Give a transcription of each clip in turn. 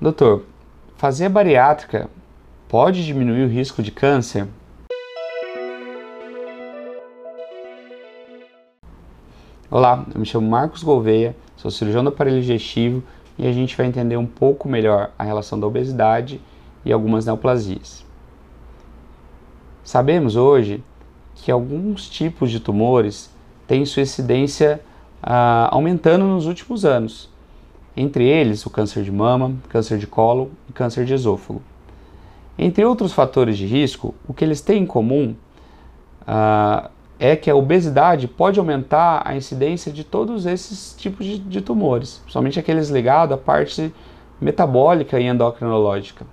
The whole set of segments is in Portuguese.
Doutor, fazer bariátrica pode diminuir o risco de câncer? Olá, eu me chamo Marcos Gouveia, sou cirurgião do aparelho digestivo e a gente vai entender um pouco melhor a relação da obesidade e algumas neoplasias. Sabemos hoje que alguns tipos de tumores têm sua incidência ah, aumentando nos últimos anos, entre eles o câncer de mama, câncer de colo e câncer de esôfago. Entre outros fatores de risco, o que eles têm em comum ah, é que a obesidade pode aumentar a incidência de todos esses tipos de, de tumores, somente aqueles ligados à parte metabólica e endocrinológica.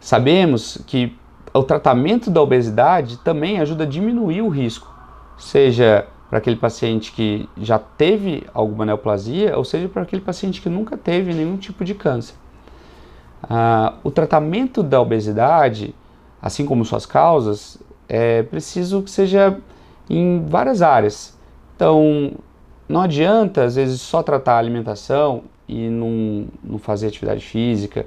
Sabemos que o tratamento da obesidade também ajuda a diminuir o risco, seja para aquele paciente que já teve alguma neoplasia, ou seja para aquele paciente que nunca teve nenhum tipo de câncer. Ah, o tratamento da obesidade, assim como suas causas, é preciso que seja em várias áreas. Então, não adianta, às vezes, só tratar a alimentação e não, não fazer atividade física,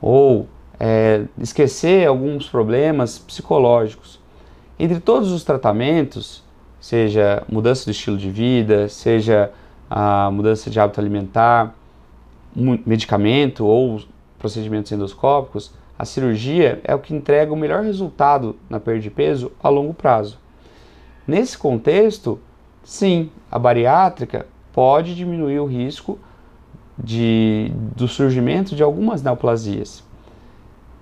ou é, esquecer alguns problemas psicológicos. Entre todos os tratamentos, seja mudança do estilo de vida, seja a mudança de hábito alimentar, medicamento ou procedimentos endoscópicos, a cirurgia é o que entrega o melhor resultado na perda de peso a longo prazo. Nesse contexto, sim, a bariátrica pode diminuir o risco de, do surgimento de algumas neoplasias.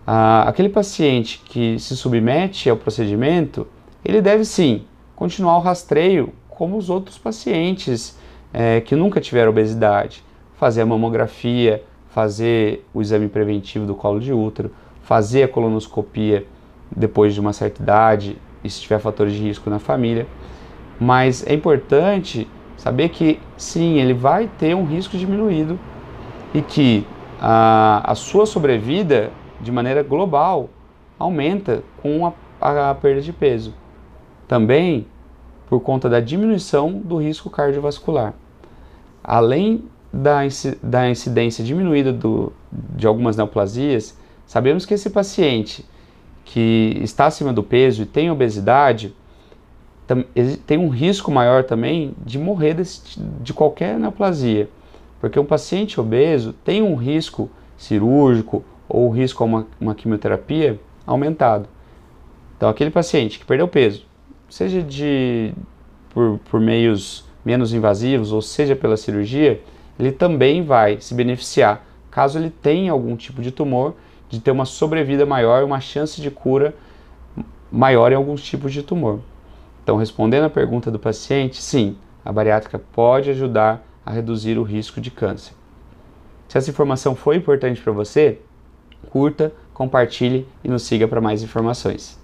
Ah, aquele paciente que se submete ao procedimento, ele deve sim continuar o rastreio como os outros pacientes é, que nunca tiveram obesidade, fazer a mamografia, fazer o exame preventivo do colo de útero, fazer a colonoscopia depois de uma certa idade e se tiver fatores de risco na família. Mas é importante saber que sim, ele vai ter um risco diminuído e que a, a sua sobrevida de maneira global aumenta com a, a perda de peso. Também por conta da diminuição do risco cardiovascular. Além da, da incidência diminuída do, de algumas neoplasias, sabemos que esse paciente que está acima do peso e tem obesidade tem um risco maior também de morrer desse, de qualquer neoplasia, porque um paciente obeso tem um risco cirúrgico ou risco a uma, uma quimioterapia aumentado. Então, aquele paciente que perdeu peso, seja de, por, por meios menos invasivos ou seja pela cirurgia, ele também vai se beneficiar caso ele tenha algum tipo de tumor, de ter uma sobrevida maior, uma chance de cura maior em alguns tipos de tumor. Então, respondendo à pergunta do paciente, sim, a bariátrica pode ajudar a reduzir o risco de câncer. Se essa informação foi importante para você, curta, compartilhe e nos siga para mais informações.